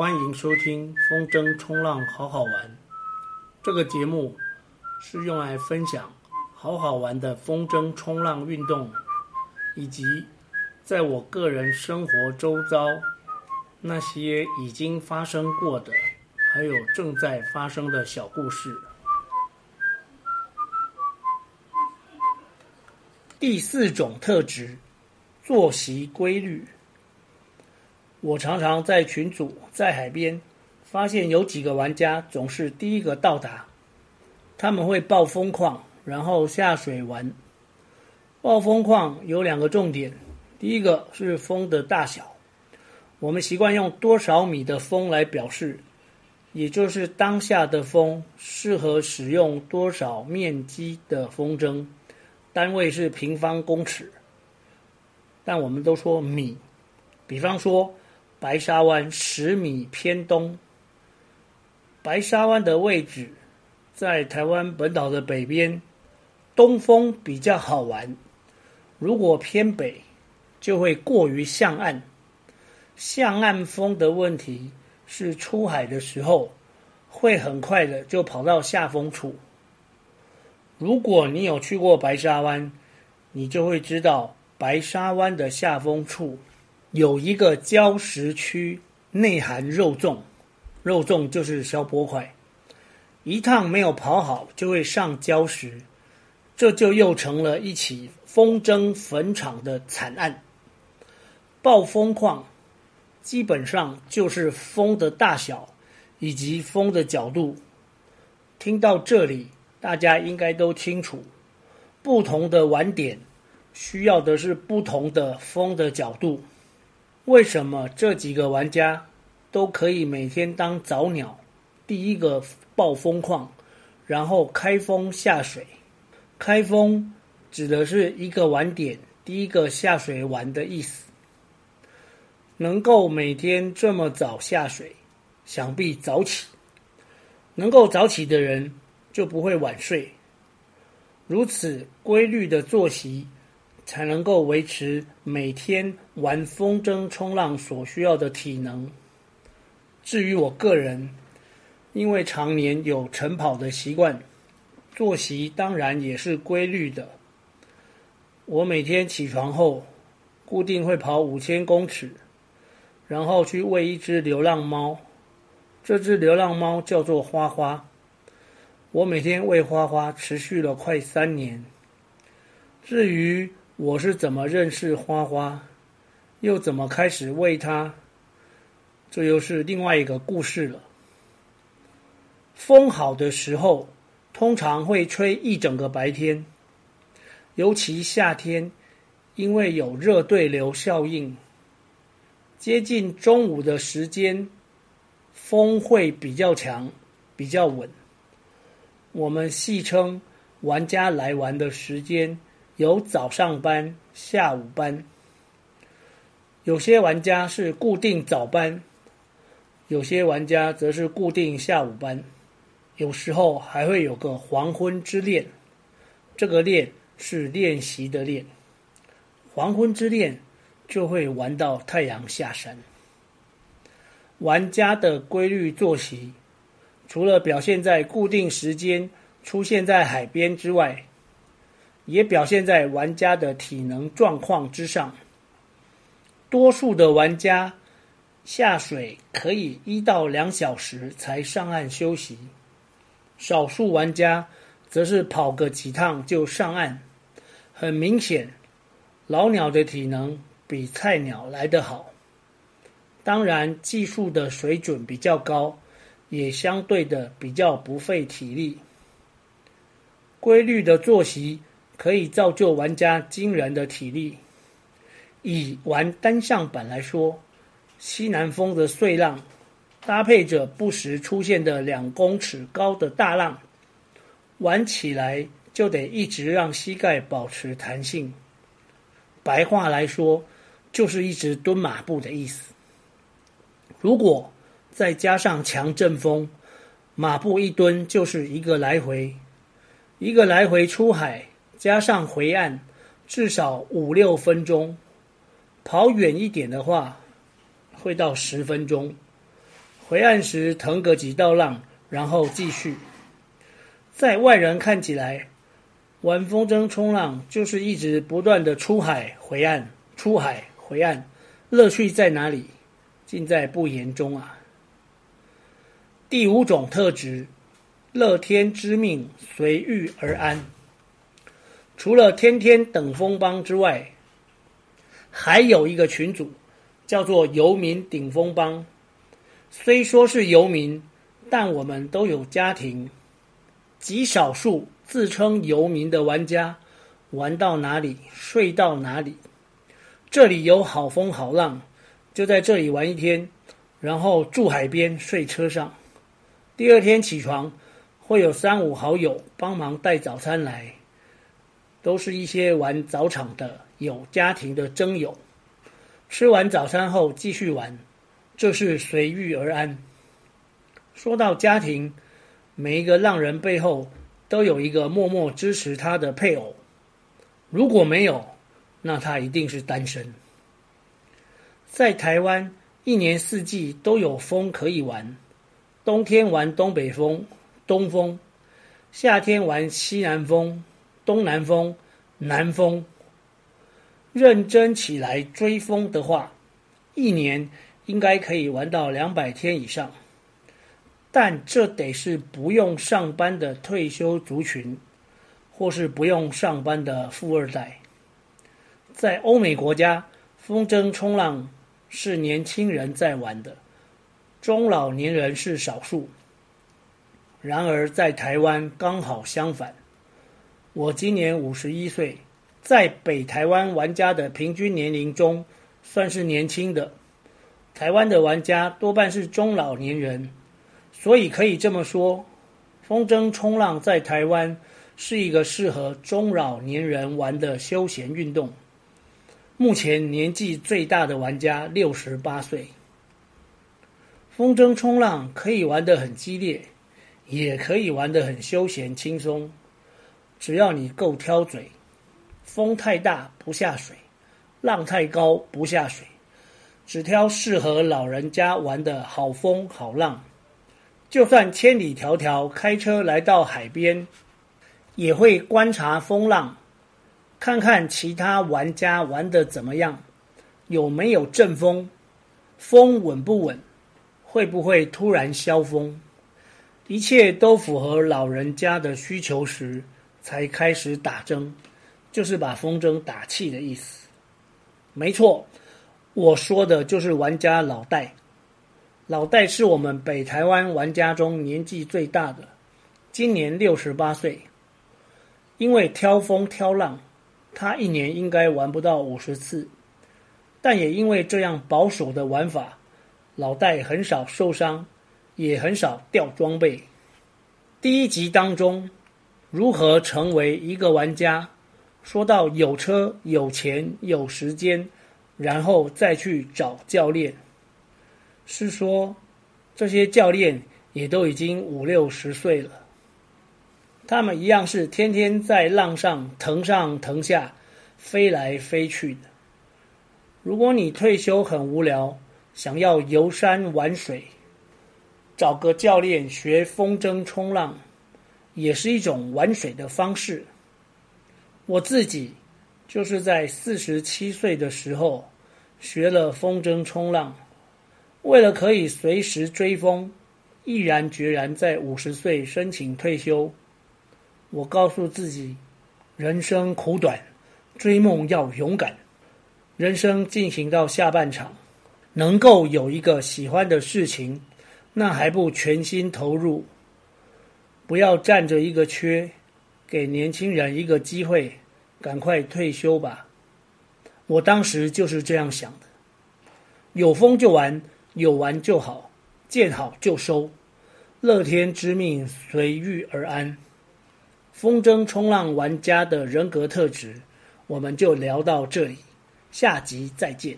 欢迎收听风筝冲浪好好玩。这个节目是用来分享好好玩的风筝冲浪运动，以及在我个人生活周遭那些已经发生过的，还有正在发生的小故事。第四种特质，作息规律。我常常在群组、在海边，发现有几个玩家总是第一个到达。他们会报风矿，然后下水玩。报风矿有两个重点，第一个是风的大小，我们习惯用多少米的风来表示，也就是当下的风适合使用多少面积的风筝，单位是平方公尺。但我们都说米，比方说。白沙湾十米偏东，白沙湾的位置在台湾本岛的北边，东风比较好玩。如果偏北，就会过于向岸。向岸风的问题是出海的时候会很快的就跑到下风处。如果你有去过白沙湾，你就会知道白沙湾的下风处。有一个礁石区，内含肉粽，肉粽就是小波块，一趟没有跑好就会上礁石，这就又成了一起风筝坟场的惨案。暴风况基本上就是风的大小以及风的角度。听到这里，大家应该都清楚，不同的玩点需要的是不同的风的角度。为什么这几个玩家都可以每天当早鸟，第一个报风矿，然后开封下水？开封指的是一个晚点第一个下水玩的意思。能够每天这么早下水，想必早起。能够早起的人就不会晚睡。如此规律的作息。才能够维持每天玩风筝冲浪所需要的体能。至于我个人，因为常年有晨跑的习惯，作息当然也是规律的。我每天起床后，固定会跑五千公尺，然后去喂一只流浪猫。这只流浪猫叫做花花。我每天喂花花，持续了快三年。至于我是怎么认识花花，又怎么开始喂它？这又是另外一个故事了。风好的时候，通常会吹一整个白天，尤其夏天，因为有热对流效应，接近中午的时间，风会比较强，比较稳。我们戏称玩家来玩的时间。有早上班、下午班，有些玩家是固定早班，有些玩家则是固定下午班，有时候还会有个黄昏之恋。这个练是练习的练，黄昏之恋就会玩到太阳下山。玩家的规律作息，除了表现在固定时间出现在海边之外，也表现在玩家的体能状况之上。多数的玩家下水可以一到两小时才上岸休息，少数玩家则是跑个几趟就上岸。很明显，老鸟的体能比菜鸟来得好。当然，技术的水准比较高，也相对的比较不费体力。规律的作息。可以造就玩家惊人的体力。以玩单向板来说，西南风的碎浪，搭配着不时出现的两公尺高的大浪，玩起来就得一直让膝盖保持弹性。白话来说，就是一直蹲马步的意思。如果再加上强阵风，马步一蹲就是一个来回，一个来回出海。加上回岸，至少五六分钟。跑远一点的话，会到十分钟。回岸时腾个几道浪，然后继续。在外人看起来，玩风筝冲浪就是一直不断的出海回岸，出海回岸，乐趣在哪里？尽在不言中啊。第五种特质，乐天知命，随遇而安。除了天天等风帮之外，还有一个群组，叫做游民顶风帮。虽说是游民，但我们都有家庭。极少数自称游民的玩家，玩到哪里睡到哪里。这里有好风好浪，就在这里玩一天，然后住海边睡车上。第二天起床，会有三五好友帮忙带早餐来，都是一些玩早场的有家庭的諍友。吃完早餐后继续玩。这是随遇而安。说到家庭，每一个浪人背后都有一个默默支持他的配偶。如果没有，那他一定是单身。在台湾，一年四季都有风可以玩：冬天玩东北风、东风；夏天玩西南风、东南风、南风。认真起来追风的话，一年。应该可以玩到两百天以上，但这得是不用上班的退休族群，或是不用上班的富二代。在欧美国家，风筝冲浪是年轻人在玩的，中老年人是少数。然而在台湾刚好相反，我今年五十一岁，在北台湾玩家的平均年龄中算是年轻的。台湾的玩家多半是中老年人，所以可以这么说，风筝冲浪在台湾是一个适合中老年人玩的休闲运动。目前年纪最大的玩家六十八岁。风筝冲浪可以玩得很激烈，也可以玩得很休闲轻松，只要你够挑嘴。风太大不下水，浪太高不下水。只挑适合老人家玩的好风好浪，就算千里迢迢开车来到海边，也会观察风浪，看看其他玩家玩的怎么样，有没有阵风，风稳不稳，会不会突然消风，一切都符合老人家的需求时，才开始打针，就是把风筝打气的意思。没错。我说的就是玩家老戴，老戴是我们北台湾玩家中年纪最大的，今年六十八岁。因为挑风挑浪，他一年应该玩不到五十次，但也因为这样保守的玩法，老戴很少受伤，也很少掉装备。第一集当中，如何成为一个玩家？说到有车、有钱、有时间。然后再去找教练，是说这些教练也都已经五六十岁了，他们一样是天天在浪上腾上腾下，飞来飞去的。如果你退休很无聊，想要游山玩水，找个教练学风筝冲浪，也是一种玩水的方式。我自己。就是在四十七岁的时候学了风筝冲浪，为了可以随时追风，毅然决然在五十岁申请退休。我告诉自己，人生苦短，追梦要勇敢。人生进行到下半场，能够有一个喜欢的事情，那还不全心投入？不要占着一个缺，给年轻人一个机会。赶快退休吧！我当时就是这样想的。有风就玩，有玩就好，见好就收，乐天知命，随遇而安。风筝冲浪玩家的人格特质，我们就聊到这里，下集再见。